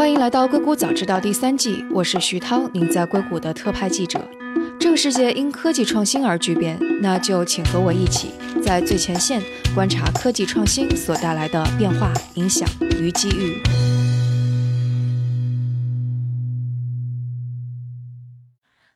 欢迎来到硅谷早知道第三季，我是徐涛，您在硅谷的特派记者。这个世界因科技创新而巨变，那就请和我一起在最前线观察科技创新所带来的变化、影响与机遇。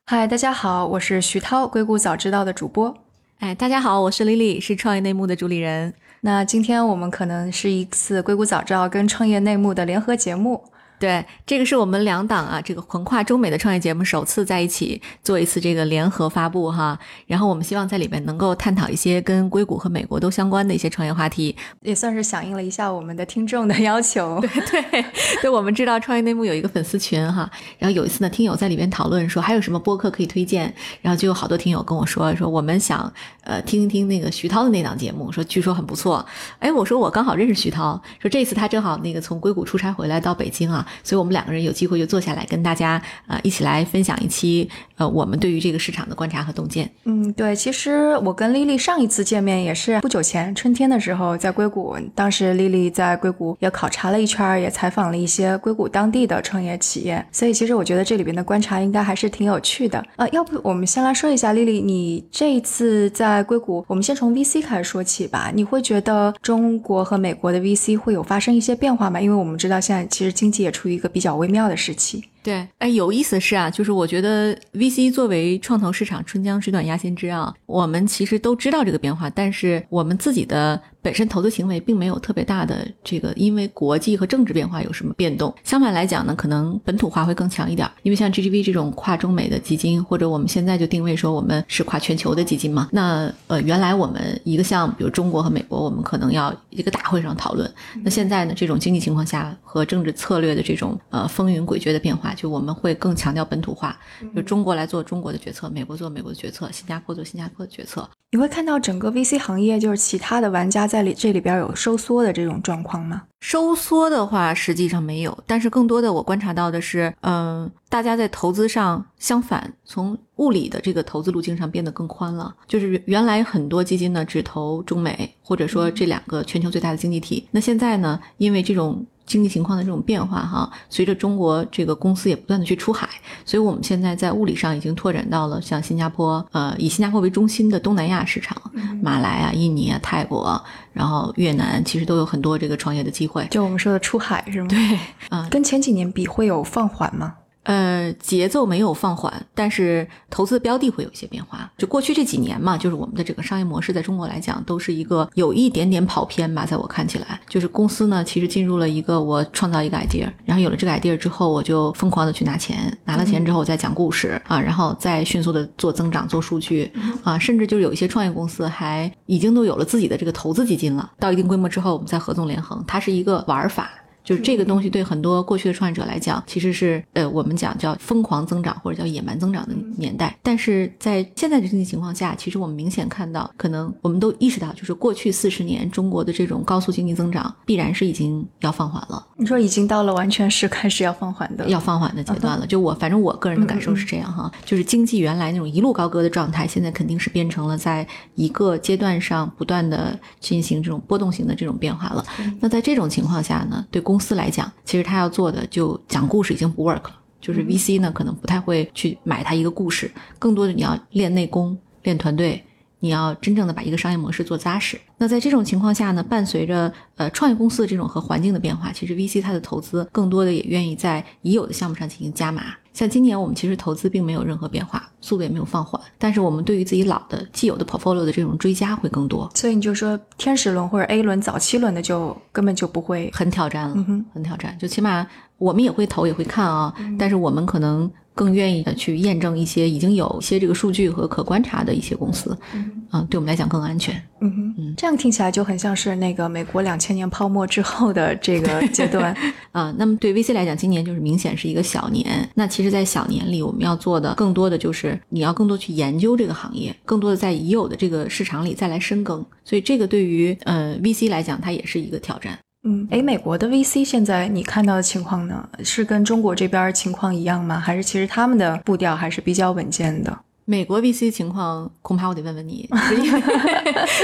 嗨，大家好，我是徐涛，硅谷早知道的主播。哎，大家好，我是丽丽，是创业内幕的主理人。那今天我们可能是一次硅谷早知道跟创业内幕的联合节目。对，这个是我们两档啊，这个横跨中美的创业节目首次在一起做一次这个联合发布哈。然后我们希望在里面能够探讨一些跟硅谷和美国都相关的一些创业话题，也算是响应了一下我们的听众的要求。对对对，我们知道创业内幕有一个粉丝群哈，然后有一次呢，听友在里面讨论说还有什么播客可以推荐，然后就有好多听友跟我说说我们想呃听一听那个徐涛的那档节目，说据说很不错。哎，我说我刚好认识徐涛，说这次他正好那个从硅谷出差回来到北京啊。所以，我们两个人有机会就坐下来跟大家呃一起来分享一期呃我们对于这个市场的观察和洞见。嗯，对，其实我跟丽丽上一次见面也是不久前春天的时候，在硅谷，当时丽丽在硅谷也考察了一圈，也采访了一些硅谷当地的创业企业。所以，其实我觉得这里边的观察应该还是挺有趣的。呃，要不我们先来说一下丽丽，你这一次在硅谷，我们先从 VC 开始说起吧。你会觉得中国和美国的 VC 会有发生一些变化吗？因为我们知道现在其实经济也出处于一个比较微妙的时期。对，哎，有意思的是啊，就是我觉得 VC 作为创投市场春江水暖鸭先知啊，我们其实都知道这个变化，但是我们自己的本身投资行为并没有特别大的这个，因为国际和政治变化有什么变动。相反来讲呢，可能本土化会更强一点，因为像 GGV 这种跨中美的基金，或者我们现在就定位说我们是跨全球的基金嘛。那呃，原来我们一个项目，比如中国和美国，我们可能要一个大会上讨论。那现在呢，这种经济情况下和政治策略的这种呃风云诡谲的变化。就我们会更强调本土化，就中国来做中国的决策，美国做美国的决策，新加坡做新加坡的决策。你会看到整个 VC 行业，就是其他的玩家在里这里边有收缩的这种状况吗？收缩的话，实际上没有，但是更多的我观察到的是，嗯，大家在投资上相反，从物理的这个投资路径上变得更宽了。就是原来很多基金呢只投中美，或者说这两个全球最大的经济体，那现在呢，因为这种。经济情况的这种变化，哈，随着中国这个公司也不断的去出海，所以我们现在在物理上已经拓展到了像新加坡，呃，以新加坡为中心的东南亚市场，马来啊、印尼啊、泰国，然后越南，其实都有很多这个创业的机会。就我们说的出海是吗？对，啊，跟前几年比会有放缓吗？呃，节奏没有放缓，但是投资标的会有一些变化。就过去这几年嘛，就是我们的整个商业模式在中国来讲，都是一个有一点点跑偏吧。在我看起来，就是公司呢，其实进入了一个我创造一个 idea，然后有了这个 idea 之后，我就疯狂的去拿钱，拿了钱之后再讲故事啊，然后再迅速的做增长、做数据啊，甚至就是有一些创业公司还已经都有了自己的这个投资基金了。到一定规模之后，我们再合纵连横，它是一个玩法。就是这个东西对很多过去的创业者来讲，其实是呃我们讲叫疯狂增长或者叫野蛮增长的年代。但是在现在的经济情况下，其实我们明显看到，可能我们都意识到，就是过去四十年中国的这种高速经济增长，必然是已经要放缓了。你说已经到了完全是开始要放缓的，要放缓的阶段了。就我反正我个人的感受是这样哈，就是经济原来那种一路高歌的状态，现在肯定是变成了在一个阶段上不断的进行这种波动型的这种变化了。那在这种情况下呢，对公公司来讲，其实他要做的就讲故事已经不 work 了。就是 VC 呢，可能不太会去买他一个故事，更多的你要练内功、练团队，你要真正的把一个商业模式做扎实。那在这种情况下呢，伴随着呃创业公司的这种和环境的变化，其实 VC 它的投资更多的也愿意在已有的项目上进行加码。像今年我们其实投资并没有任何变化，速度也没有放缓，但是我们对于自己老的既有的 portfolio 的这种追加会更多。所以你就说天使轮或者 A 轮早期轮的就根本就不会很挑战了，很挑战。就起码我们也会投也会看啊，但是我们可能。更愿意的去验证一些已经有一些这个数据和可观察的一些公司，嗯，对我们来讲更安全。嗯哼，嗯，这样听起来就很像是那个美国两千年泡沫之后的这个 阶段啊。那么对 VC 来讲，今年就是明显是一个小年。那其实，在小年里，我们要做的更多的就是你要更多去研究这个行业，更多的在已有的这个市场里再来深耕。所以这个对于呃 VC 来讲，它也是一个挑战。嗯，哎，美国的 VC 现在你看到的情况呢，是跟中国这边情况一样吗？还是其实他们的步调还是比较稳健的？美国 VC 情况恐怕我得问问你，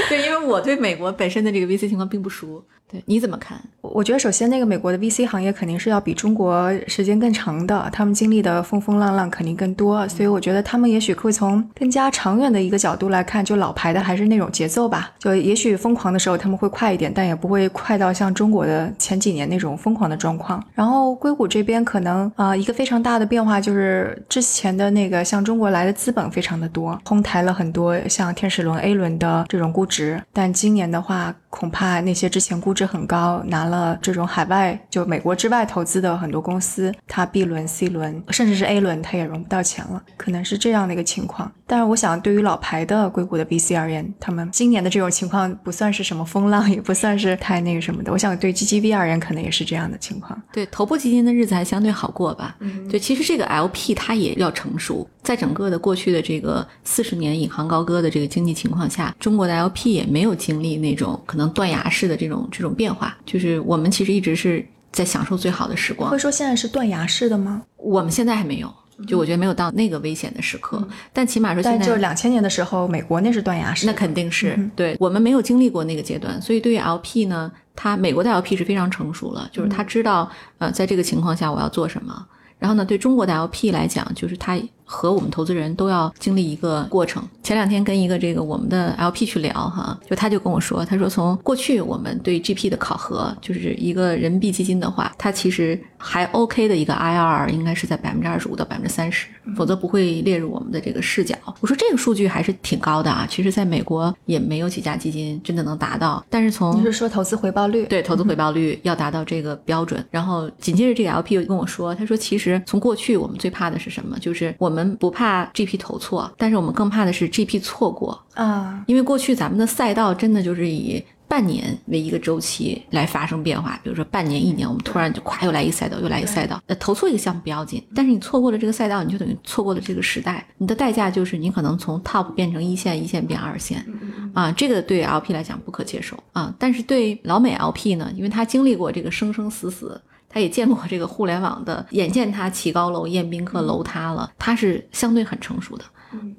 对，因为 我对美国本身的这个 VC 情况并不熟。对，你怎么看？我觉得首先那个美国的 VC 行业肯定是要比中国时间更长的，他们经历的风风浪浪肯定更多，所以我觉得他们也许会从更加长远的一个角度来看，就老牌的还是那种节奏吧，就也许疯狂的时候他们会快一点，但也不会快到像中国的前几年那种疯狂的状况。然后硅谷这边可能啊、一个非常大的变化就是之前的那个向中国来的资本非常的多，哄抬了很多像天使轮、A 轮的这种估值，但今年的话，恐怕那些之前估值很高，拿了这种海外就美国之外投资的很多公司，它 B 轮、C 轮甚至是 A 轮，它也融不到钱了，可能是这样的一个情况。但是我想，对于老牌的硅谷的 VC 而言，他们今年的这种情况不算是什么风浪，也不算是太那个什么的。我想对 GGV 而言，可能也是这样的情况。对，头部基金的日子还相对好过吧？嗯，对，其实这个 LP 它也要成熟，在整个的过去的这个四十年引吭高歌的这个经济情况下，中国的 LP 也没有经历那种可能断崖式的这种这种变化，就是我们其实一直是在享受最好的时光会。说现在是断崖式的吗？我们现在还没有，就我觉得没有到那个危险的时刻，但起码说现在但就是两千年的时候，美国那是断崖式那。肯定是、对我们没有经历过那个阶段，所以对于 LP 呢，它美国的 LP 是非常成熟了，就是他知道、呃在这个情况下我要做什么。然后呢，对中国的 LP 来讲，就是他和我们投资人都要经历一个过程。前两天跟一个这个我们的 LP 去聊哈，就他就跟我说，他说从过去我们对 GP 的考核，就是一个人民币基金的话，它其实还 OK 的一个 IRR 应该是在百分之二十五到百分之三十，否则不会列入我们的这个视角。我说这个数据还是挺高的啊，其实在美国也没有几家基金真的能达到，但是从你是说投资回报率？对，投资回报率要达到这个标准。然后紧接着这个 LP 又跟我说，他说其实从过去我们最怕的是什么？就是我们不怕 GP 投错，但是我们更怕的是 GP 错过。啊，因为过去咱们的赛道真的就是以半年为一个周期来发生变化，比如说半年、一年，我们突然就咵又来一个赛道，又来一个赛道。呃，投错一个项目不要紧，但是你错过了这个赛道，你就等于错过了这个时代，你的代价就是你可能从 top 变成一线，一线变二线，啊，这个对 LP 来讲不可接受啊。但是对老美 LP 呢，因为他经历过这个生生死死。他也见过这个互联网的，眼见他起高楼宴宾客，楼塌了，他是相对很成熟的，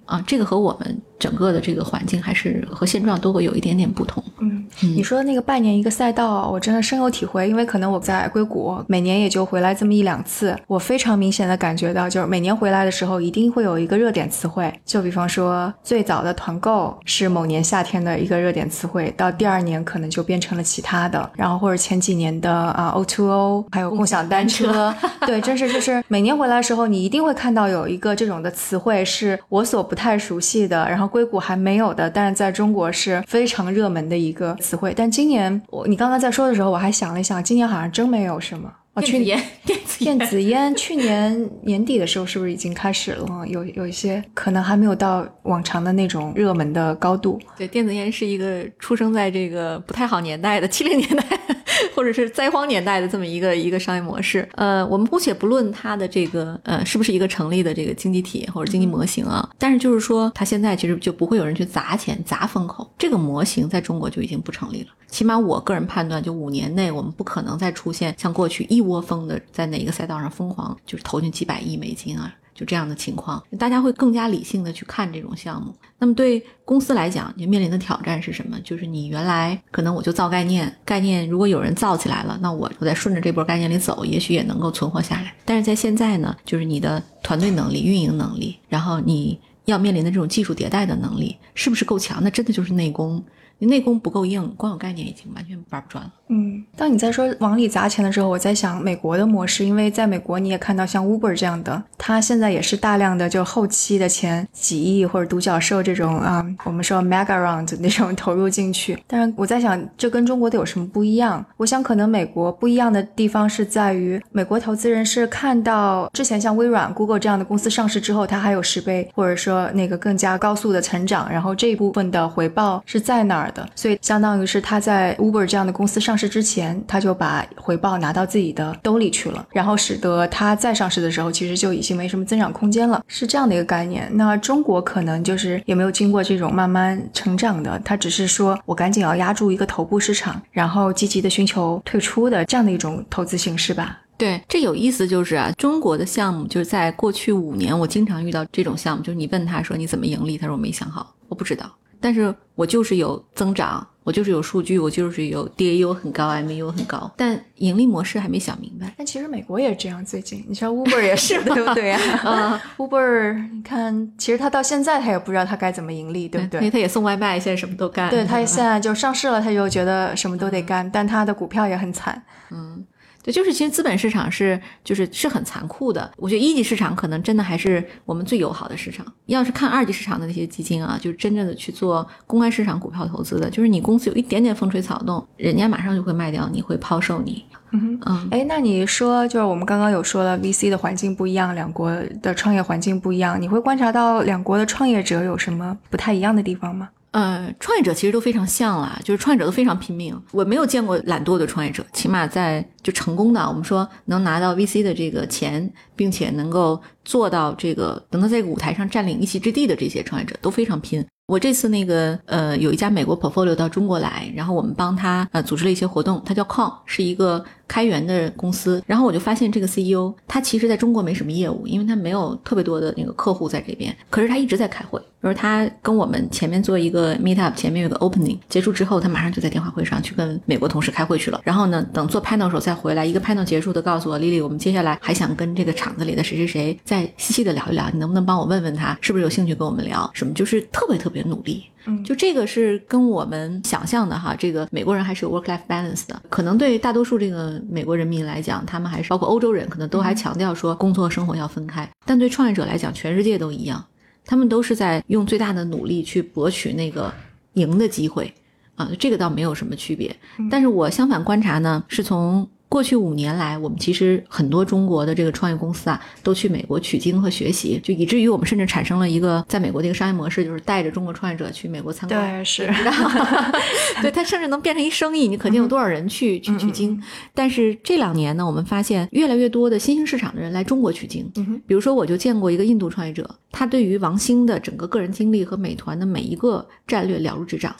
啊，这个和我们整个的这个环境还是和现状都会有一点点不同。嗯，你说的那个半年一个赛道，我真的深有体会，因为可能我在硅谷每年也就回来这么一两次，我非常明显的感觉到，就是每年回来的时候一定会有一个热点词汇，就比方说最早的团购是某年夏天的一个热点词汇，到第二年可能就变成了其他的，然后或者前几年的啊 O to O，还有共享单车，对，真是就是每年回来的时候，你一定会看到有一个这种的词汇是我所不太熟悉的，然后硅谷还没有的，但是在中国是非常热门的一个词汇。但今年我你刚刚在说的时候，我还想了一想，今年好像真没有什么。哦，去年，电子烟电子烟去年 年底的时候是不是已经开始了？有有一些可能还没有到往常的那种热门的高度。对，电子烟是一个出生在这个不太好年代的七零年代，或者是灾荒年代的这么一个一个商业模式。呃，我们姑且不论它的这个呃是不是一个成立的这个经济体或者经济模型啊，但是就是说，它现在其实就不会有人去砸钱砸风口，这个模型在中国就已经不成立了。起码我个人判断，就五年内我们不可能再出现像过去一窝蜂的在哪个赛道上疯狂就是投进几百亿美金啊。就这样的情况，大家会更加理性的去看这种项目。那么对公司来讲，你面临的挑战是什么？就是你原来可能我就造概念，概念如果有人造起来了，那我我再顺着这波概念里走，也许也能够存活下来。但是在现在呢，就是你的团队能力、运营能力，然后你要面临的这种技术迭代的能力，是不是够强？那真的就是内功。内功不够硬，光有概念已经完全玩不转了。嗯，当你在说往里砸钱的时候，我在想美国的模式，因为在美国你也看到像 Uber 这样的，它现在也是大量的就后期的钱几亿或者独角兽这种啊、我们说 mega round 那种投入进去。但是我在想，这跟中国的有什么不一样？我想可能美国不一样的地方是在于，美国投资人是看到之前像微软、Google 这样的公司上市之后，它还有十倍或者说那个更加高速的成长，然后这一部分的回报是在哪儿的，所以相当于是他在 Uber 这样的公司上市之前，他就把回报拿到自己的兜里去了，然后使得他再上市的时候，其实就已经没什么增长空间了，是这样的一个概念。那中国可能就是也没有经过这种慢慢成长的，他只是说我赶紧要压住一个头部市场，然后积极的寻求退出的这样的一种投资形式吧。对，这有意思就是啊，中国的项目就是在过去五年，我经常遇到这种项目，就是你问他说你怎么盈利，他说我没想好，我不知道。但是我就是有增长。我就是有数据，我就是有 DAU 很高，MAU 很高，但盈利模式还没想明白。但其实美国也这样，最近你知道 Uber 也是，对不对呀？啊，Uber，你看，其实他到现在他也不知道他该怎么盈利，对不对？因为他也送外卖，现在什么都干。对他现在就上市了，他就觉得什么都得干，但他的股票也很惨。嗯。对，就是其实资本市场是就是是很残酷的。我觉得一级市场可能真的还是我们最友好的市场。要是看二级市场的那些基金啊，就是真正的去做公开市场股票投资的，就是你公司有一点点风吹草动，人家马上就会卖掉你，会抛售你。嗯嗯。哎，那你说就是我们刚刚有说了，VC 的环境不一样，两国的创业环境不一样，你会观察到两国的创业者有什么不太一样的地方吗？呃，创业者其实都非常像啦，就是创业者都非常拼命。我没有见过懒惰的创业者，起码在就成功的，我们说能拿到 VC 的这个钱，并且能够做到这个，能够在舞台上占领一席之地的这些创业者都非常拼。我这次那个呃，有一家美国 portfolio 到中国来，然后我们帮他呃组织了一些活动，他叫 Con，是一个开源的公司。然后我就发现这个 CEO 他其实在中国没什么业务，因为他没有特别多的那个客户在这边，可是他一直在开会。就是他跟我们前面做一个 meet up，前面有个 opening，结束之后，他马上就在电话会上去跟美国同事开会去了。然后呢，等做 panel 时候再回来，一个 panel 结束的告诉我，Lily，我们接下来还想跟这个厂子里的谁谁谁再细细的聊一聊，你能不能帮我问问他是不是有兴趣跟我们聊？什么就是特别特别努力。嗯，就这个是跟我们想象的哈，这个美国人还是有 work life balance 的。可能对大多数这个美国人民来讲，他们还是包括欧洲人，可能都还强调说工作生活要分开。但对创业者来讲，全世界都一样。他们都是在用最大的努力去博取那个赢的机会啊，这个倒没有什么区别。但是我相反观察呢，是从。过去五年来，我们其实很多中国的这个创业公司啊，都去美国取经和学习，就以至于我们甚至产生了一个在美国的一个商业模式，就是带着中国创业者去美国参观。对，是，对，它甚至能变成一生意，你肯定有多少人去去取经。但是这两年呢，我们发现越来越多的新兴市场的人来中国取经。比如说，我就见过一个印度创业者，他对于王兴的整个个人经历和美团的每一个战略了如指掌。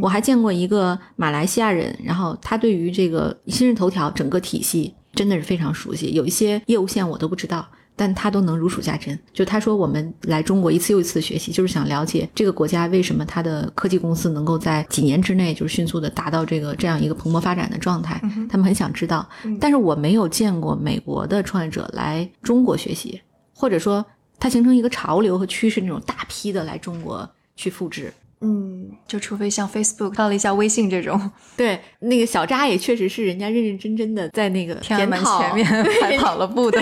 我还见过一个马来西亚人，然后他对于这个今日头条整个体系真的是非常熟悉，有一些业务线我都不知道，但他都能如数家珍。就他说，我们来中国一次又一次学习，就是想了解这个国家为什么它的科技公司能够在几年之内就是迅速的达到这个这样一个蓬勃发展的状态，他们很想知道。但是我没有见过美国的创业者来中国学习，或者说它形成一个潮流和趋势，那种大批的来中国去复制。嗯，就除非像 Facebook 到了一下微信这种，对那个小扎也确实是人家认认真真的在那个天安门前面 还跑了步的，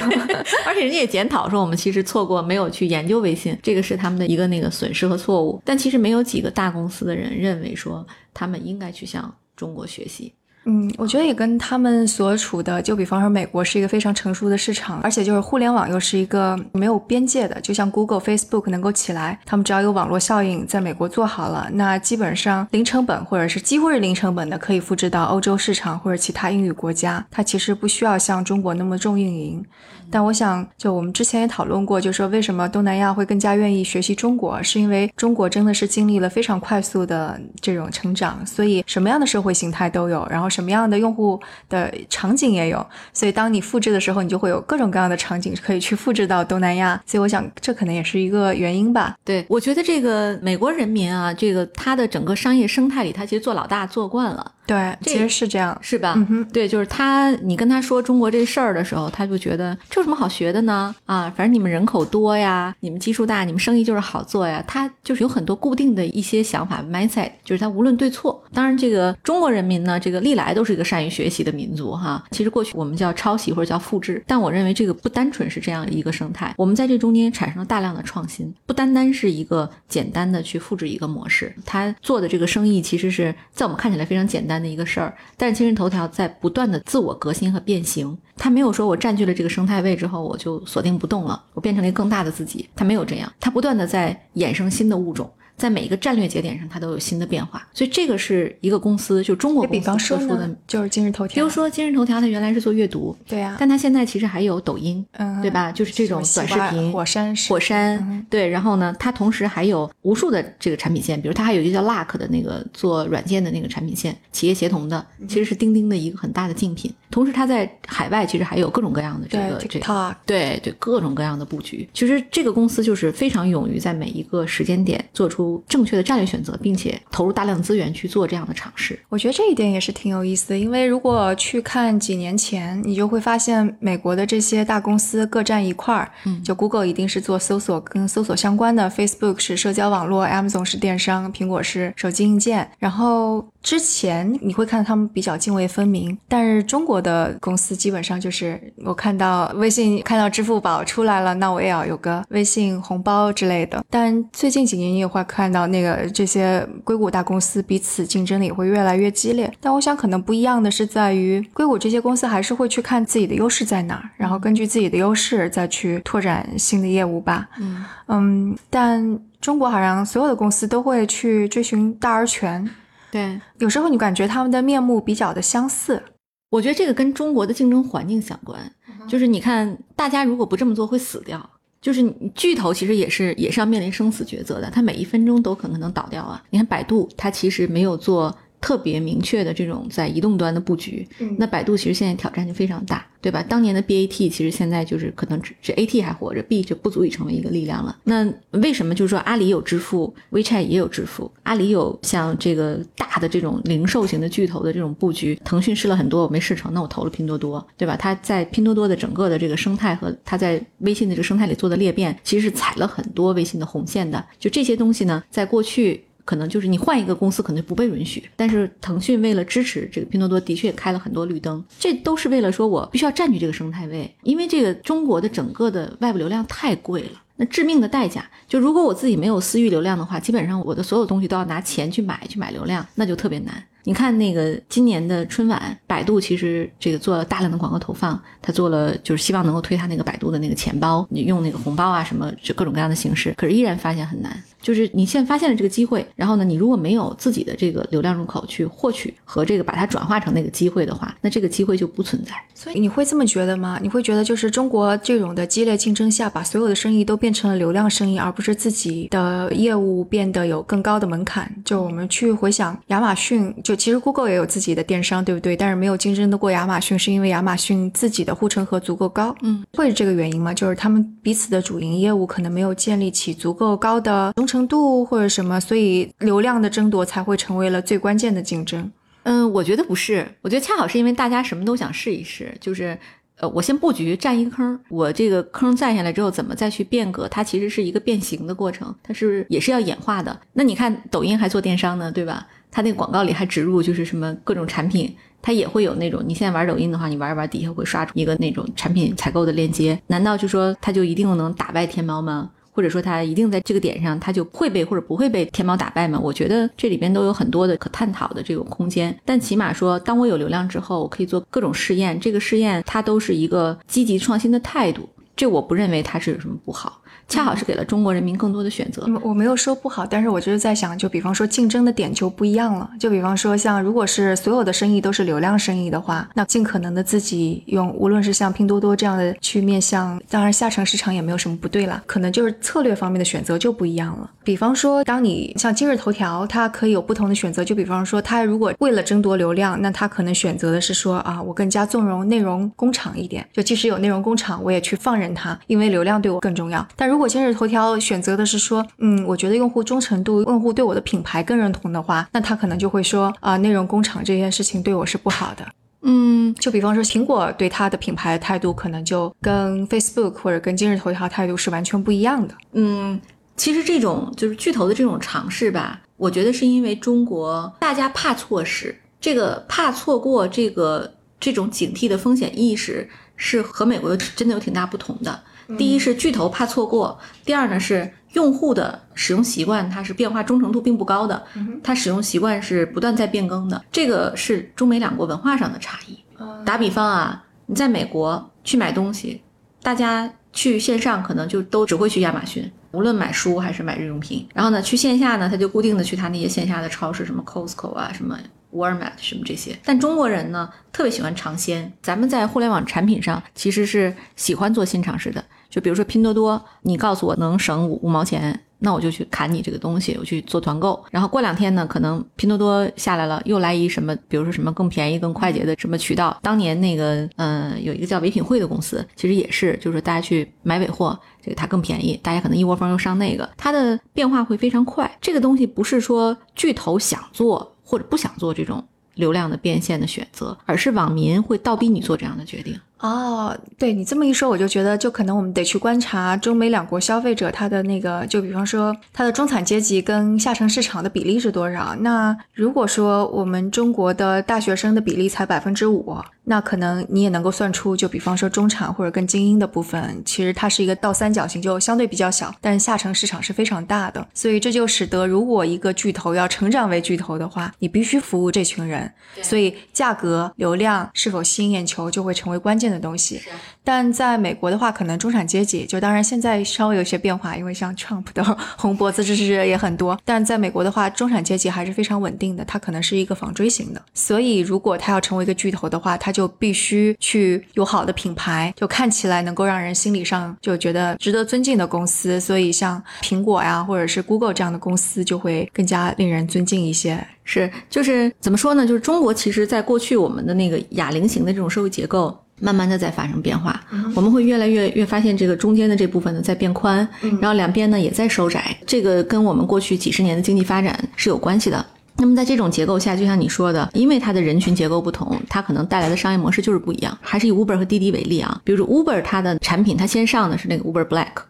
而且人家也检讨说我们其实错过没有去研究微信，这个是他们的一个那个损失和错误。但其实没有几个大公司的人认为说他们应该去向中国学习。嗯，我觉得也跟他们所处的，就比方说美国是一个非常成熟的市场，而且就是互联网又是一个没有边界的，就像 Google、Facebook 能够起来，他们只要有网络效应，在美国做好了，那基本上零成本或者是几乎是零成本的，可以复制到欧洲市场或者其他英语国家，它其实不需要像中国那么重运营。但我想，就我们之前也讨论过，就说为什么东南亚会更加愿意学习中国，是因为中国真的是经历了非常快速的这种成长，所以什么样的社会形态都有，然后什么样的用户的场景也有，所以当你复制的时候，你就会有各种各样的场景可以去复制到东南亚。所以我想，这可能也是一个原因吧。对，我觉得这个美国人民啊，这个他的整个商业生态里，他其实做老大做惯了。对，其实是这样，是吧？嗯哼，对，就是他，你跟他说中国这事儿的时候，他就觉得这有什么好学的呢？啊，反正你们人口多呀，你们基数大，你们生意就是好做呀。他就是有很多固定的一些想法，mindset，就是他无论对错。当然，这个中国人民呢，这个历来都是一个善于学习的民族哈。其实过去我们叫抄袭或者叫复制，但我认为这个不单纯是这样一个生态，我们在这中间产生了大量的创新，不单单是一个简单的去复制一个模式。他做的这个生意，其实是在我们看起来非常简单。单的一个事儿，但是今日头条在不断的自我革新和变形，它没有说我占据了这个生态位之后我就锁定不动了，我变成了一个更大的自己，它没有这样，它不断的在衍生新的物种。在每一个战略节点上，它都有新的变化，所以这个是一个公司，就中国公司特殊的，就是今日头条。比如说今日头条，它原来是做阅读，对呀，但它现在其实还有抖音，嗯对吧？就是这种短视频，火山，火山，对。然后呢，它同时还有无数的这个产品线，比如它还有一个叫 Luck 的那个做软件的那个产品线，企业协同的，其实是钉钉的一个很大的竞品。同时，它在海外其实还有各种各样的这个这个，对对，各种各样的布局。其实这个公司就是非常勇于在每一个时间点做出。出正确的战略选择，并且投入大量资源去做这样的尝试。我觉得这一点也是挺有意思的，因为如果去看几年前，你就会发现美国的这些大公司各占一块儿。嗯，就 Google 一定是做搜索跟搜索相关的，Facebook 是社交网络，Amazon 是电商，苹果是手机硬件。然后之前你会看到他们比较泾渭分明，但是中国的公司基本上就是我看到微信看到支付宝出来了，那我也要有个微信红包之类的。但最近几年你也会看到那个这些硅谷大公司彼此竞争的也会越来越激烈。但我想可能不一样的是在于硅谷这些公司还是会去看自己的优势在哪儿，然后根据自己的优势再去拓展新的业务吧。嗯嗯，但中国好像所有的公司都会去追寻大而全。对，有时候你感觉他们的面目比较的相似。我觉得这个跟中国的竞争环境相关，就是你看，大家如果不这么做会死掉。就是巨头其实也是也是要面临生死抉择的，它每一分钟都可能能倒掉啊。你看百度，它其实没有做。特别明确的这种在移动端的布局，那百度其实现在挑战就非常大，对吧？当年的 BAT 其实现在就是可能只只 AT 还活着，B 就不足以成为一个力量了。那为什么就是说阿里有支付，WeChat 也有支付？阿里有像这个大的这种零售型的巨头的这种布局，腾讯试了很多，我没试成，那我投了拼多多，对吧？它在拼多多的整个的这个生态和它在微信的这个生态里做的裂变，其实是踩了很多微信的红线的。就这些东西呢，在过去。可能就是你换一个公司，可能不被允许。但是腾讯为了支持这个拼多多，的确开了很多绿灯。这都是为了说我必须要占据这个生态位，因为这个中国的整个的外部流量太贵了。那致命的代价，就如果我自己没有私域流量的话，基本上我的所有东西都要拿钱去买，去买流量，那就特别难。你看那个今年的春晚，百度其实这个做了大量的广告投放，他做了就是希望能够推他那个百度的那个钱包，你用那个红包啊什么，就各种各样的形式，可是依然发现很难。就是你现在发现了这个机会，然后呢，你如果没有自己的这个流量入口去获取和这个把它转化成那个机会的话，那这个机会就不存在。所以你会这么觉得吗？你会觉得就是中国这种的激烈竞争下，把所有的生意都变成了流量生意，而不是自己的业务变得有更高的门槛？就我们去回想亚马逊，就其实 Google 也有自己的电商，对不对？但是没有竞争得过亚马逊，是因为亚马逊自己的护城河足够高。嗯，会是这个原因吗？就是他们彼此的主营业务可能没有建立起足够高的忠诚度或者什么，所以流量的争夺才会成为了最关键的竞争。嗯，我觉得不是，我觉得恰好是因为大家什么都想试一试，就是，呃，我先布局占一个坑，我这个坑占下来之后，怎么再去变革？它其实是一个变形的过程，它是也是要演化的。那你看抖音还做电商呢，对吧？它那个广告里还植入就是什么各种产品，它也会有那种，你现在玩抖音的话，你玩一玩底下会刷出一个那种产品采购的链接，难道就说它就一定能打败天猫吗？或者说他一定在这个点上，他就会被或者不会被天猫打败吗？我觉得这里边都有很多的可探讨的这个空间。但起码说，当我有流量之后，我可以做各种试验，这个试验它都是一个积极创新的态度，这我不认为它是有什么不好。恰好是给了中国人民更多的选择。我没有说不好，但是我就是在想，就比方说竞争的点就不一样了。就比方说，像如果是所有的生意都是流量生意的话，那尽可能的自己用，无论是像拼多多这样的去面向，当然下沉市场也没有什么不对了，可能就是策略方面的选择就不一样了。比方说，当你像今日头条，它可以有不同的选择。就比方说，它如果为了争夺流量，那它可能选择的是说啊，我更加纵容内容工厂一点，就即使有内容工厂，我也去放任它，因为流量对我更重要。但如果今日头条选择的是说，嗯，我觉得用户忠诚度、用户对我的品牌更认同的话，那他可能就会说，啊，内容工厂这件事情对我是不好的。嗯，就比方说，苹果对它的品牌态度，可能就跟 Facebook 或者跟今日头条态度是完全不一样的。嗯，其实这种就是巨头的这种尝试吧，我觉得是因为中国大家怕错失，这个怕错过这个这种警惕的风险意识，是和美国真的有挺大不同的。第一是巨头怕错过，第二呢是用户的使用习惯，它是变化忠诚度并不高的，它使用习惯是不断在变更的，这个是中美两国文化上的差异。打比方啊，你在美国去买东西，大家去线上可能就都只会去亚马逊，无论买书还是买日用品，然后呢去线下呢，他就固定的去他那些线下的超市，什么 Costco 啊，什么。Walmart 什么这些，但中国人呢特别喜欢尝鲜。咱们在互联网产品上其实是喜欢做新尝试的。就比如说拼多多，你告诉我能省五五毛钱，那我就去砍你这个东西，我去做团购。然后过两天呢，可能拼多多下来了，又来一什么，比如说什么更便宜、更快捷的什么渠道。当年那个，嗯，有一个叫唯品会的公司，其实也是，就是大家去买尾货，这个它更便宜，大家可能一窝蜂又上那个，它的变化会非常快。这个东西不是说巨头想做或者不想做这种流量的变现的选择，而是网民会倒逼你做这样的决定。哦，对你这么一说，我就觉得，就可能我们得去观察中美两国消费者他的那个，就比方说他的中产阶级跟下沉市场的比例是多少。那如果说我们中国的大学生的比例才百分之五，那可能你也能够算出，就比方说中产或者更精英的部分，其实它是一个倒三角形，就相对比较小，但是下沉市场是非常大的。所以这就使得，如果一个巨头要成长为巨头的话，你必须服务这群人，所以价格、流量是否吸引眼球就会成为关键。的东西，但在美国的话，可能中产阶级就当然现在稍微有些变化，因为像 Trump 的 红脖子支持者也很多。但在美国的话，中产阶级还是非常稳定的，它可能是一个纺锥型的。所以如果它要成为一个巨头的话，它就必须去有好的品牌，就看起来能够让人心理上就觉得值得尊敬的公司。所以像苹果呀，或者是 Google 这样的公司，就会更加令人尊敬一些。是，就是怎么说呢？就是中国其实在过去我们的那个哑铃型的这种社会结构。慢慢的在发生变化，我们会越来越越发现这个中间的这部分呢在变宽，然后两边呢也在收窄，这个跟我们过去几十年的经济发展是有关系的。那么在这种结构下，就像你说的，因为它的人群结构不同，它可能带来的商业模式就是不一样。还是以 Uber 和滴滴为例啊，比如说 Uber 它的产品，它先上的是那个 Uber Black，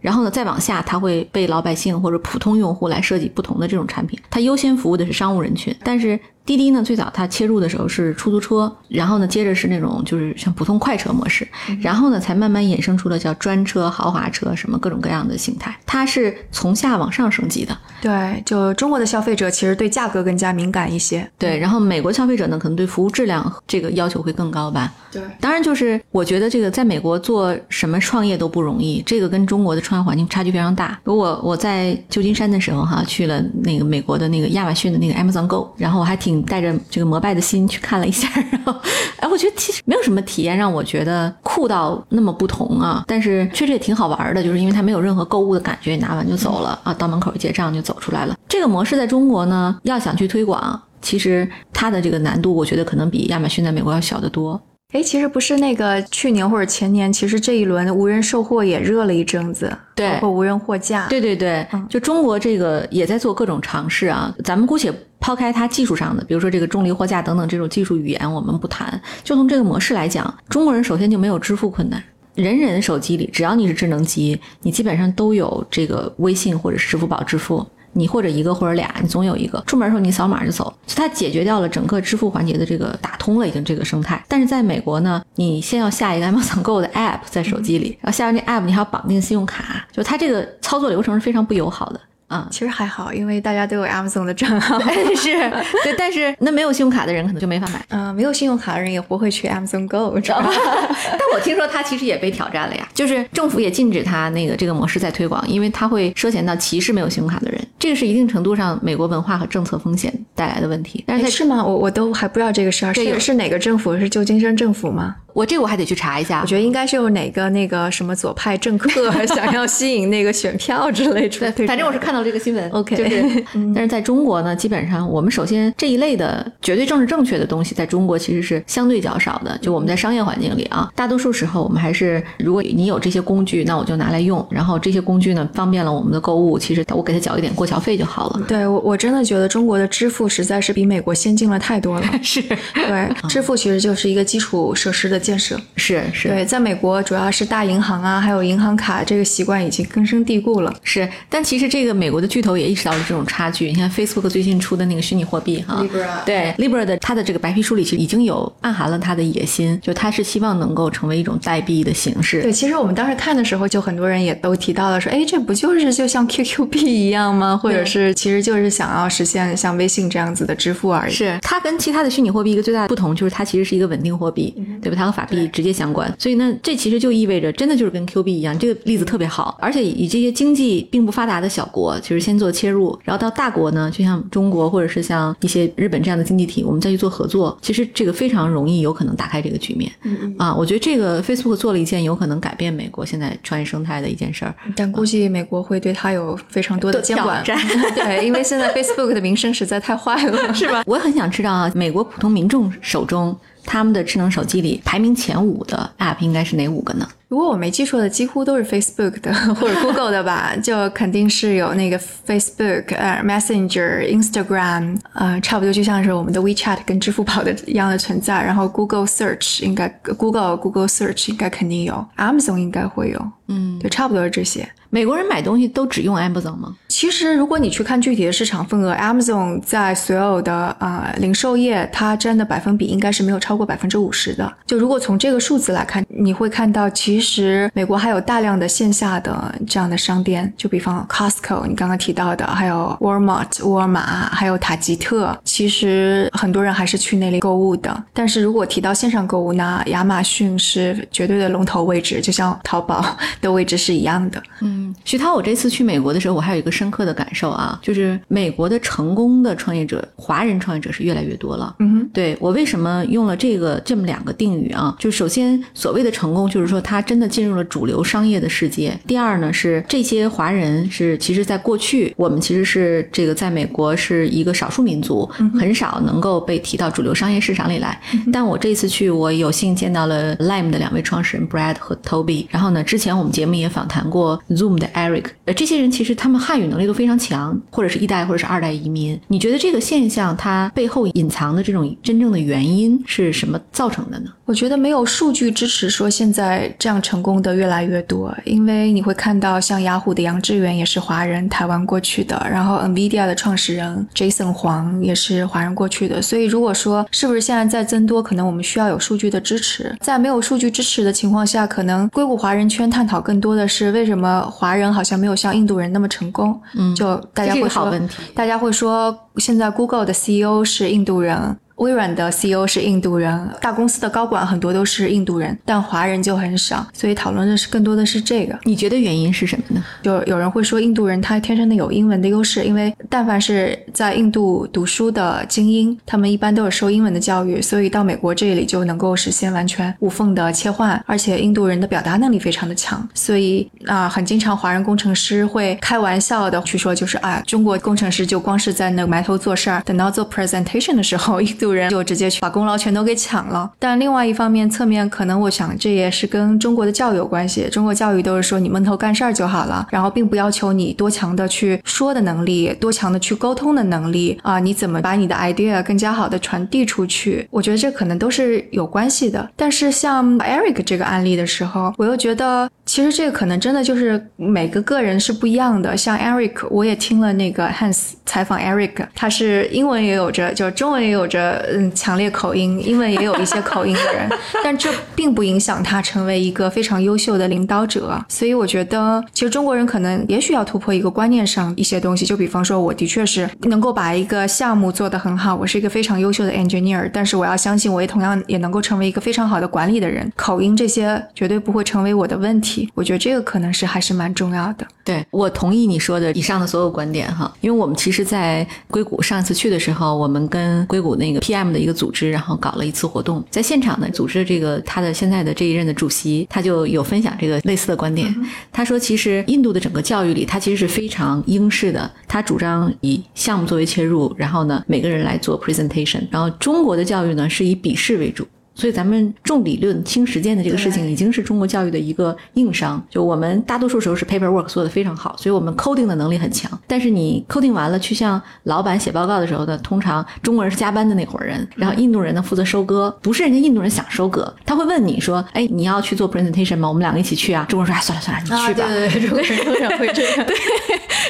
然后呢再往下，它会被老百姓或者普通用户来设计不同的这种产品，它优先服务的是商务人群，但是。滴滴呢，最早它切入的时候是出租车，然后呢，接着是那种就是像普通快车模式，然后呢，才慢慢衍生出了叫专车、豪华车什么各种各样的形态。它是从下往上升级的。对，就中国的消费者其实对价格更加敏感一些。对，然后美国消费者呢，可能对服务质量这个要求会更高吧。对，当然就是我觉得这个在美国做什么创业都不容易，这个跟中国的创业环境差距非常大。如果我在旧金山的时候哈，去了那个美国的那个亚马逊的那个 Amazon Go，然后我还挺。带着这个膜拜的心去看了一下，然后，哎，我觉得其实没有什么体验让我觉得酷到那么不同啊，但是确实也挺好玩的，就是因为它没有任何购物的感觉，拿完就走了啊，到门口结账就走出来了。这个模式在中国呢，要想去推广，其实它的这个难度，我觉得可能比亚马逊在美国要小得多。哎，其实不是那个去年或者前年，其实这一轮无人售货也热了一阵子，对，包括无人货架，对对对，就中国这个也在做各种尝试啊。咱们姑且抛开它技术上的，比如说这个重力货架等等这种技术语言，我们不谈。就从这个模式来讲，中国人首先就没有支付困难，人人手机里只要你是智能机，你基本上都有这个微信或者支付宝支付。你或者一个或者俩，你总有一个出门的时候你扫码就走，它解决掉了整个支付环节的这个打通了已经这个生态。但是在美国呢，你先要下一个 Amazon Go 的 app 在手机里，然后下完这 app 你还要绑定信用卡，就它这个操作流程是非常不友好的。啊，其实还好，因为大家都有 Amazon 的账号，是对，但是那没有信用卡的人可能就没法买。嗯，没有信用卡的人也不会去 Amazon Go，知道吧？但我听说他其实也被挑战了呀，就是政府也禁止他那个这个模式在推广，因为他会涉嫌到歧视没有信用卡的人，这个是一定程度上美国文化和政策风险带来的问题。但是是吗？我我都还不知道这个事儿，是是哪个政府？是旧金山政府吗？我这我还得去查一下，我觉得应该是有哪个那个什么左派政客 想要吸引那个选票之类的。反正我是看到这个新闻。OK，就是，但是在中国呢，基本上我们首先这一类的绝对政治正确的东西，在中国其实是相对较少的。就我们在商业环境里啊，大多数时候我们还是，如果你有这些工具，那我就拿来用。然后这些工具呢，方便了我们的购物，其实我给他缴一点过桥费就好了。对我，我真的觉得中国的支付实在是比美国先进了太多了。是对，支付其实就是一个基础设施的建设。是。是对，在美国主要是大银行啊，还有银行卡这个习惯已经根深蒂固了。是，但其实这个美国的巨头也意识到了这种差距。你看 Facebook 最近出的那个虚拟货币哈，Libra，对 Libra 的它的这个白皮书里其实已经有暗含了它的野心，就它是希望能够成为一种代币的形式。对，其实我们当时看的时候，就很多人也都提到了说，哎，这不就是就像 QQ 币一样吗？或者是其实就是想要实现像微信这样子的支付而已。是，它跟其他的虚拟货币一个最大的不同就是它其实是一个稳定货币，对吧？它和法币直接相关。所以呢，这其实就意味着真的就是跟 Q 币一样，这个例子特别好。而且以这些经济并不发达的小国，其实先做切入，然后到大国呢，就像中国或者是像一些日本这样的经济体，我们再去做合作，其实这个非常容易有可能打开这个局面。嗯啊，我觉得这个 Facebook 做了一件有可能改变美国现在创业生态的一件事儿。但估计美国会对它有非常多的监管。对，因为现在 Facebook 的名声实在太坏了，是吧？我很想知道啊，美国普通民众手中他们的智能手机里排名前五的 App 应该是哪五个呢？如果我没记错的，几乎都是 Facebook 的 或者 Google 的吧，就肯定是有那个 Facebook、呃 Messenger、Instagram，呃，差不多就像是我们的 WeChat 跟支付宝的一样的存在。然后 Google Search 应该 Google Google Search 应该肯定有，Amazon 应该会有，嗯，就，差不多是这些。美国人买东西都只用 Amazon 吗？其实，如果你去看具体的市场份额，Amazon 在所有的啊、呃、零售业，它占的百分比应该是没有超过百分之五十的。就如果从这个数字来看，你会看到，其实美国还有大量的线下的这样的商店，就比方 Costco，你刚刚提到的，还有 Walmart 沃尔玛，还有塔吉特，其实很多人还是去那里购物的。但是如果提到线上购物呢，亚马逊是绝对的龙头位置，就像淘宝的位置是一样的。嗯。徐涛，我这次去美国的时候，我还有一个深刻的感受啊，就是美国的成功的创业者，华人创业者是越来越多了。嗯哼，对我为什么用了这个这么两个定语啊？就首先所谓的成功，就是说他真的进入了主流商业的世界。第二呢，是这些华人是其实在过去我们其实是这个在美国是一个少数民族，很少能够被提到主流商业市场里来。但我这次去，我有幸见到了 Lime 的两位创始人 Brad 和 Toby。然后呢，之前我们节目也访谈过 Zoom。的 Eric，呃，这些人其实他们汉语能力都非常强，或者是一代或者是二代移民。你觉得这个现象它背后隐藏的这种真正的原因是什么造成的呢？我觉得没有数据支持说现在这样成功的越来越多，因为你会看到像雅虎的杨致远也是华人，台湾过去的，然后 NVIDIA 的创始人 Jason 黄也是华人过去的。所以如果说是不是现在在增多，可能我们需要有数据的支持。在没有数据支持的情况下，可能硅谷华人圈探讨更多的是为什么华人好像没有像印度人那么成功。嗯，就大家会说，大家会说现在 Google 的 CEO 是印度人。微软的 CEO 是印度人，大公司的高管很多都是印度人，但华人就很少，所以讨论的是更多的是这个。你觉得原因是什么呢？就有人会说印度人他天生的有英文的优势，因为但凡是在印度读书的精英，他们一般都有受英文的教育，所以到美国这里就能够实现完全无缝的切换，而且印度人的表达能力非常的强，所以啊、呃，很经常华人工程师会开玩笑的去说，就是啊，中国工程师就光是在那埋头做事儿，等到做 presentation 的时候，印度人就直接去把功劳全都给抢了。但另外一方面，侧面可能我想这也是跟中国的教育有关系。中国教育都是说你闷头干事儿就好了，然后并不要求你多强的去说的能力，多强的去沟通的能力啊，你怎么把你的 idea 更加好的传递出去？我觉得这可能都是有关系的。但是像 Eric 这个案例的时候，我又觉得其实这个可能真的就是每个个人是不一样的。像 Eric，我也听了那个 Hans 采访 Eric，他是英文也有着，就中文也有着，嗯。强烈口音，英文也有一些口音的人，但这并不影响他成为一个非常优秀的领导者。所以我觉得，其实中国人可能也许要突破一个观念上一些东西，就比方说，我的确是能够把一个项目做得很好，我是一个非常优秀的 engineer，但是我要相信，我也同样也能够成为一个非常好的管理的人。口音这些绝对不会成为我的问题。我觉得这个可能是还是蛮重要的。对我同意你说的以上的所有观点哈，因为我们其实，在硅谷上次去的时候，我们跟硅谷那个 PM 的一个组织，然后搞了一次活动，在现场呢，组织的这个他的现在的这一任的主席，他就有分享这个类似的观点。他说，其实印度的整个教育里，他其实是非常英式的，他主张以项目作为切入，然后呢，每个人来做 presentation，然后中国的教育呢是以笔试为主。所以咱们重理论轻实践的这个事情，已经是中国教育的一个硬伤。就我们大多数时候是 paperwork 做的非常好，所以我们 coding 的能力很强。但是你 coding 完了去向老板写报告的时候呢，通常中国人是加班的那伙人，然后印度人呢负责收割。不是人家印度人想收割，他会问你说：“哎，你要去做 presentation 吗？我们两个一起去啊。”中国人说：“哎，算了算了，你去吧。啊”对对对，中国人通常会这样。对，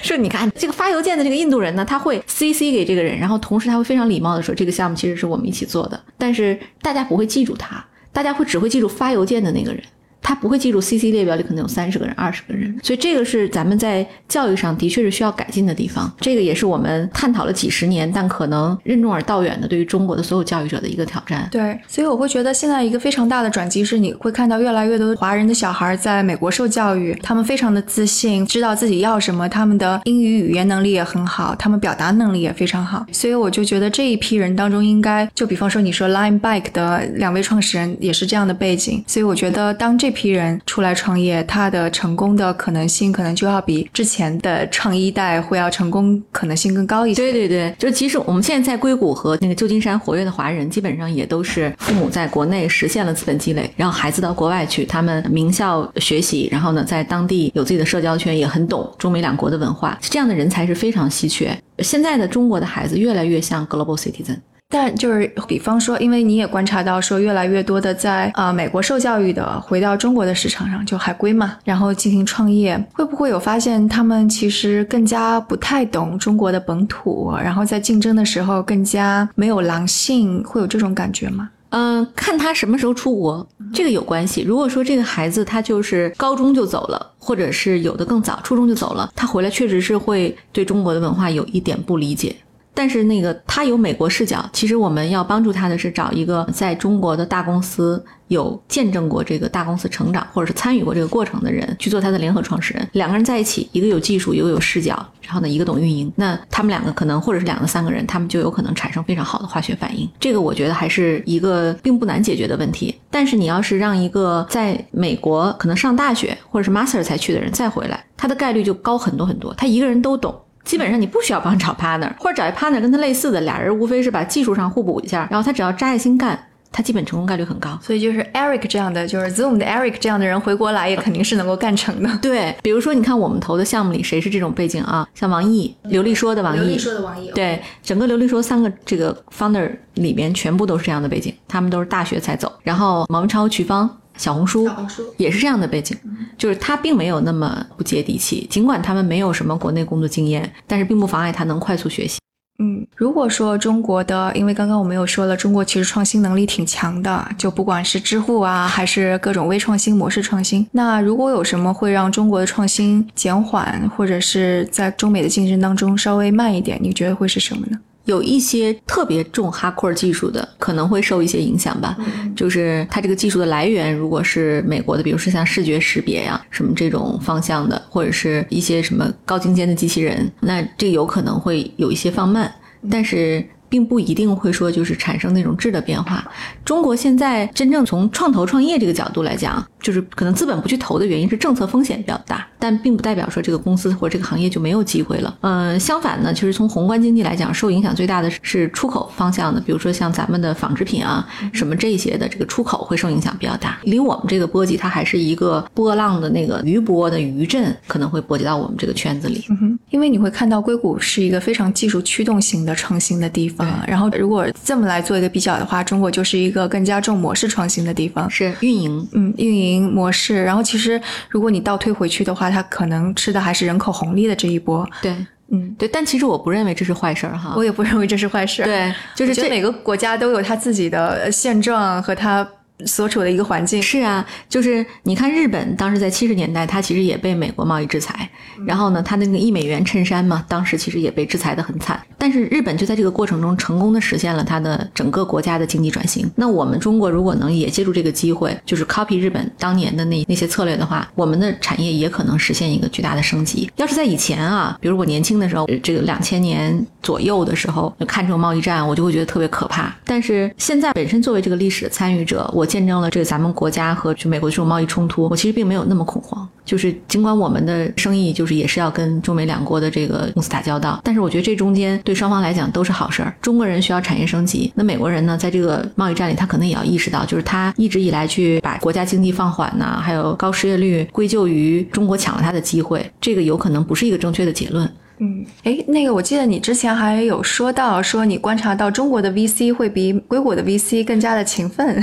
说你看这个发邮件的这个印度人呢，他会 CC 给这个人，然后同时他会非常礼貌的说：“这个项目其实是我们一起做的。”但是大家不会记记住他。大家会只会记住发邮件的那个人，他不会记住 CC 列表里可能有三十个人、二十个人，所以这个是咱们在教育上的确是需要改进的地方。这个也是我们探讨了几十年，但可能任重而道远的对于中国的所有教育者的一个挑战。对，所以我会觉得现在一个非常大的转机是，你会看到越来越多华人的小孩在美国受教育，他们非常的自信，知道自己要什么，他们的英语语言能力也很好，他们表达能力也非常好。所以我就觉得这一批人当中，应该就比方说你说 Line Bike 的两位创始人也是这样的背景，所以我觉得当这批人出来创业，他的成功的可能性可能就要比之前的创一代会要成功可能性更高一些。对对对，就其实我们现在在硅谷和那个旧金山活跃的华人，基本上也都是父母在国内实现了资本积累，然后孩子到国外去，他们名校学习，然后呢在当地有自己的社交圈，也很懂中美两国的文化，这样的人才是非常稀缺。现在的中国的孩子越来越像 global citizen。但就是比方说，因为你也观察到说，越来越多的在啊、美国受教育的回到中国的市场上，就海归嘛，然后进行创业，会不会有发现他们其实更加不太懂中国的本土，然后在竞争的时候更加没有狼性，会有这种感觉吗？嗯，看他什么时候出国，这个有关系。如果说这个孩子他就是高中就走了，或者是有的更早，初中就走了，他回来确实是会对中国的文化有一点不理解。但是那个他有美国视角，其实我们要帮助他的是找一个在中国的大公司有见证过这个大公司成长，或者是参与过这个过程的人去做他的联合创始人。两个人在一起，一个有技术，一个有视角，然后呢，一个懂运营。那他们两个可能，或者是两个三个人，他们就有可能产生非常好的化学反应。这个我觉得还是一个并不难解决的问题。但是你要是让一个在美国可能上大学或者是 master 才去的人再回来，他的概率就高很多很多。他一个人都懂。基本上你不需要帮找 partner，或者找一 partner 跟他类似的，俩人无非是把技术上互补一下，然后他只要扎下心干，他基本成功概率很高。所以就是 Eric 这样的，就是 Zoom 的 Eric 这样的人回国来，也肯定是能够干成的。对，比如说你看我们投的项目里谁是这种背景啊？像王毅、刘丽说的王毅，说的王毅，对，整个刘丽说三个这个 founder 里边全部都是这样的背景，他们都是大学才走，然后毛文超、瞿芳。小红书小红书也是这样的背景，就是他并没有那么不接地气，尽管他们没有什么国内工作经验，但是并不妨碍他能快速学习。嗯，如果说中国的，因为刚刚我们有说了，中国其实创新能力挺强的，就不管是知乎啊，还是各种微创新、模式创新。那如果有什么会让中国的创新减缓，或者是在中美的竞争当中稍微慢一点，你觉得会是什么呢？有一些特别重 hardcore 技术的，可能会受一些影响吧。就是它这个技术的来源，如果是美国的，比如说像视觉识别呀、什么这种方向的，或者是一些什么高精尖的机器人，那这有可能会有一些放慢，但是。并不一定会说就是产生那种质的变化。中国现在真正从创投创业这个角度来讲，就是可能资本不去投的原因是政策风险比较大，但并不代表说这个公司或这个行业就没有机会了。嗯，相反呢，其实从宏观经济来讲，受影响最大的是出口方向的，比如说像咱们的纺织品啊什么这些的，这个出口会受影响比较大。离我们这个波及，它还是一个波浪的那个余波的余震，可能会波及到我们这个圈子里。因为你会看到硅谷是一个非常技术驱动型的创新的地方。然后，如果这么来做一个比较的话，中国就是一个更加重模式创新的地方，是运营，嗯，运营模式。然后，其实如果你倒退回去的话，它可能吃的还是人口红利的这一波。对，嗯，对。但其实我不认为这是坏事儿哈，我也不认为这是坏事。对，就是这每个国家都有它自己的现状和它。所处的一个环境是啊，就是你看日本当时在七十年代，它其实也被美国贸易制裁，然后呢，它那个一美元衬衫嘛，当时其实也被制裁的很惨。但是日本就在这个过程中成功的实现了它的整个国家的经济转型。那我们中国如果能也借助这个机会，就是 copy 日本当年的那那些策略的话，我们的产业也可能实现一个巨大的升级。要是在以前啊，比如我年轻的时候，这个两千年左右的时候，看这种贸易战，我就会觉得特别可怕。但是现在本身作为这个历史的参与者，我见证了这个咱们国家和就美国这种贸易冲突，我其实并没有那么恐慌。就是尽管我们的生意就是也是要跟中美两国的这个公司打交道，但是我觉得这中间对双方来讲都是好事儿。中国人需要产业升级，那美国人呢，在这个贸易战里，他可能也要意识到，就是他一直以来去把国家经济放缓呐，还有高失业率归咎于中国抢了他的机会，这个有可能不是一个正确的结论。嗯，哎，那个我记得你之前还有说到，说你观察到中国的 VC 会比硅谷的 VC 更加的勤奋。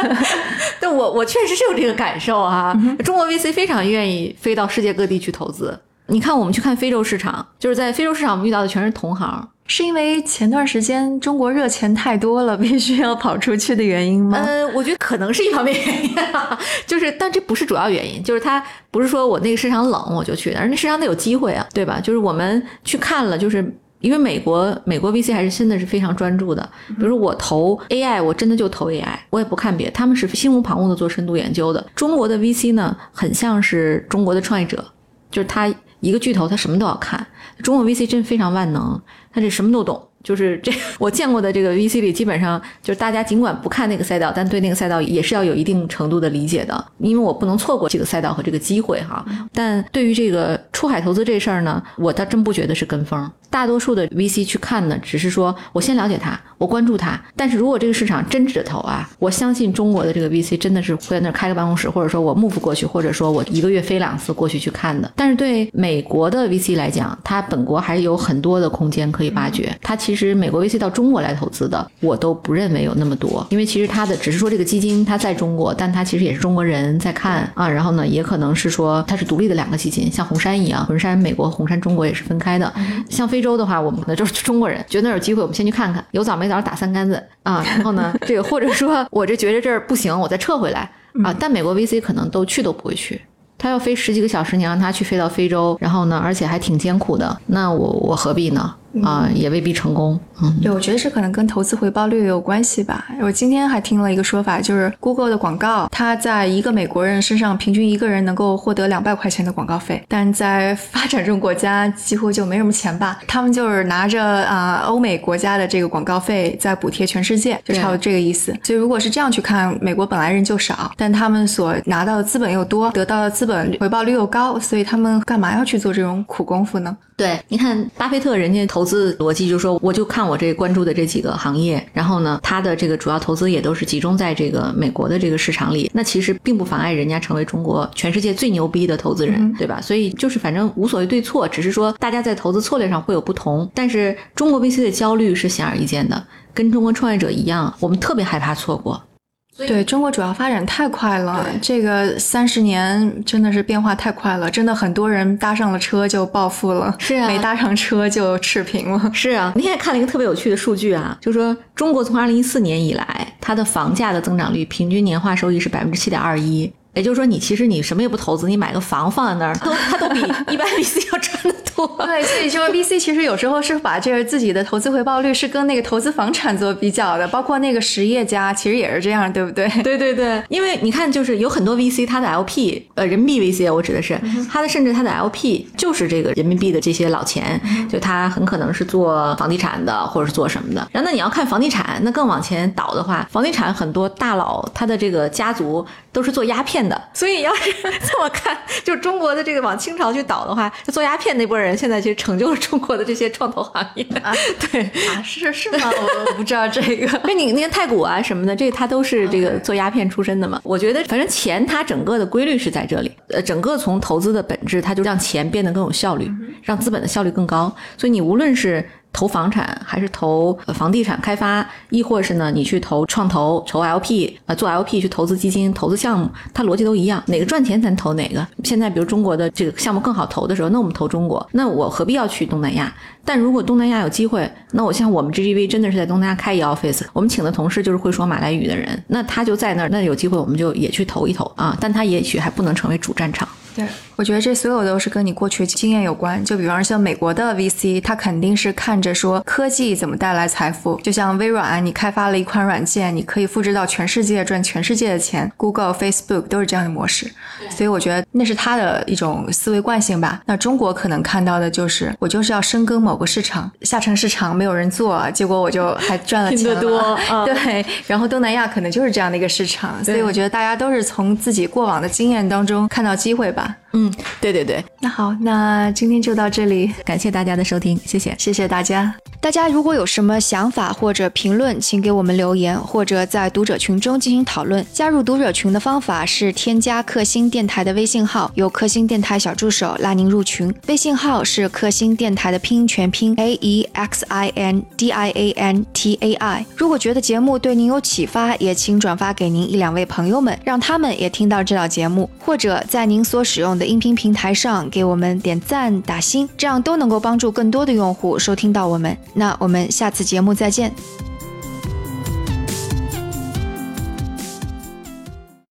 但我我确实是有这个感受啊，中国 VC 非常愿意飞到世界各地去投资。你看，我们去看非洲市场，就是在非洲市场，我们遇到的全是同行。是因为前段时间中国热钱太多了，必须要跑出去的原因吗？呃，我觉得可能是一方面原因，就是但这不是主要原因，就是它不是说我那个市场冷我就去，而那市场得有机会啊，对吧？就是我们去看了，就是。因为美国美国 VC 还是真的是非常专注的，比如我投 AI，我真的就投 AI，我也不看别，他们是心无旁骛的做深度研究的。中国的 VC 呢，很像是中国的创业者，就是他一个巨头，他什么都要看。中国 VC 真的非常万能，他这什么都懂。就是这 我见过的这个 VC 里，基本上就是大家尽管不看那个赛道，但对那个赛道也是要有一定程度的理解的，因为我不能错过这个赛道和这个机会哈。但对于这个出海投资这事儿呢，我倒真不觉得是跟风。大多数的 VC 去看呢，只是说我先了解它，我关注它。但是如果这个市场真值得投啊，我相信中国的这个 VC 真的是会在那儿开个办公室，或者说我 move 过去，或者说我一个月飞两次过去去看的。但是对美国的 VC 来讲，它本国还有很多的空间可以挖掘。它其其实美国 VC 到中国来投资的，我都不认为有那么多，因为其实它的只是说这个基金它在中国，但它其实也是中国人在看啊。然后呢，也可能是说它是独立的两个基金，像红杉一样，红杉美国，红杉中国也是分开的。像非洲的话，我们可能就是中国人，觉得那有机会，我们先去看看，有早没早打三竿子啊。然后呢，这个或者说我这觉得这儿不行，我再撤回来啊。但美国 VC 可能都去都不会去。他要飞十几个小时，你让他去飞到非洲，然后呢，而且还挺艰苦的，那我我何必呢？啊，也未必成功。嗯，对，我觉得这可能跟投资回报率有关系吧。我今天还听了一个说法，就是 Google 的广告，它在一个美国人身上平均一个人能够获得两百块钱的广告费，但在发展中国家几乎就没什么钱吧。他们就是拿着啊欧美国家的这个广告费在补贴全世界，就差不多这个意思。所以如果是这样去看，美国本来人就少，但他们所拿到的资本又多，得到的资本回报率又高，所以他们干嘛要去做这种苦功夫呢？对，你看巴菲特人家投资逻辑就是说，我就看我这关注的这几个行业，然后呢，他的这个主要投资也都是集中在这个美国的这个市场里。那其实并不妨碍人家成为中国全世界最牛逼的投资人，对吧？所以就是反正无所谓对错，只是说大家在投资策略上会有不同。但是中国 VC 的焦虑是显而易见的，跟中国创业者一样，我们特别害怕错过。对中国主要发展太快了，这个三十年真的是变化太快了，真的很多人搭上了车就暴富了，是啊，没搭上车就赤贫了，是啊。那天看了一个特别有趣的数据啊，就说中国从二零一四年以来，它的房价的增长率平均年化收益是百分之七点二一。也就是说，你其实你什么也不投资，你买个房放在那儿，都它都比 一般 VC 要赚得多。对，所以说 VC 其实有时候是把这个自己的投资回报率是跟那个投资房产做比较的，包括那个实业家其实也是这样，对不对？对对对，因为你看，就是有很多 VC，它的 LP，呃，人民币 VC，我指的是它的，甚至它的 LP 就是这个人民币的这些老钱，就他很可能是做房地产的，或者是做什么的。然后那你要看房地产，那更往前倒的话，房地产很多大佬他的这个家族都是做鸦片。的，所以要是 这么看，就中国的这个往清朝去倒的话，做鸦片那波人现在其实成就了中国的这些创投行业啊。对啊，是是吗？我我不知道这个。那你那个太古啊什么的，这他都是这个做鸦片出身的嘛。我觉得反正钱它整个的规律是在这里，呃，整个从投资的本质，它就让钱变得更有效率，让资本的效率更高。所以你无论是。投房产还是投房地产开发，亦或是呢？你去投创投、投 LP，呃，做 LP 去投资基金、投资项目，它逻辑都一样。哪个赚钱咱投哪个。现在比如中国的这个项目更好投的时候，那我们投中国。那我何必要去东南亚？但如果东南亚有机会，那我像我们 GGV 真的是在东南亚开一 office，我们请的同事就是会说马来语的人，那他就在那儿，那有机会我们就也去投一投啊。但他也许还不能成为主战场。对，我觉得这所有都是跟你过去经验有关。就比方像美国的 VC，他肯定是看着说科技怎么带来财富。就像微软，你开发了一款软件，你可以复制到全世界赚全世界的钱。Google、Facebook 都是这样的模式。所以我觉得那是他的一种思维惯性吧。那中国可能看到的就是我就是要深耕某个市场，下沉市场没有人做，结果我就还赚了钱多。对，然后东南亚可能就是这样的一个市场。所以我觉得大家都是从自己过往的经验当中看到机会吧。пока. 嗯，对对对，那好，那今天就到这里，感谢大家的收听，谢谢，谢谢大家。大家如果有什么想法或者评论，请给我们留言，或者在读者群中进行讨论。加入读者群的方法是添加克星电台的微信号，由克星电台小助手拉您入群。微信号是克星电台的拼音全拼 A E X I N D I A N T A I。如果觉得节目对您有启发，也请转发给您一两位朋友们，让他们也听到这档节目，或者在您所使用。的音频平台上给我们点赞打星，这样都能够帮助更多的用户收听到我们。那我们下次节目再见。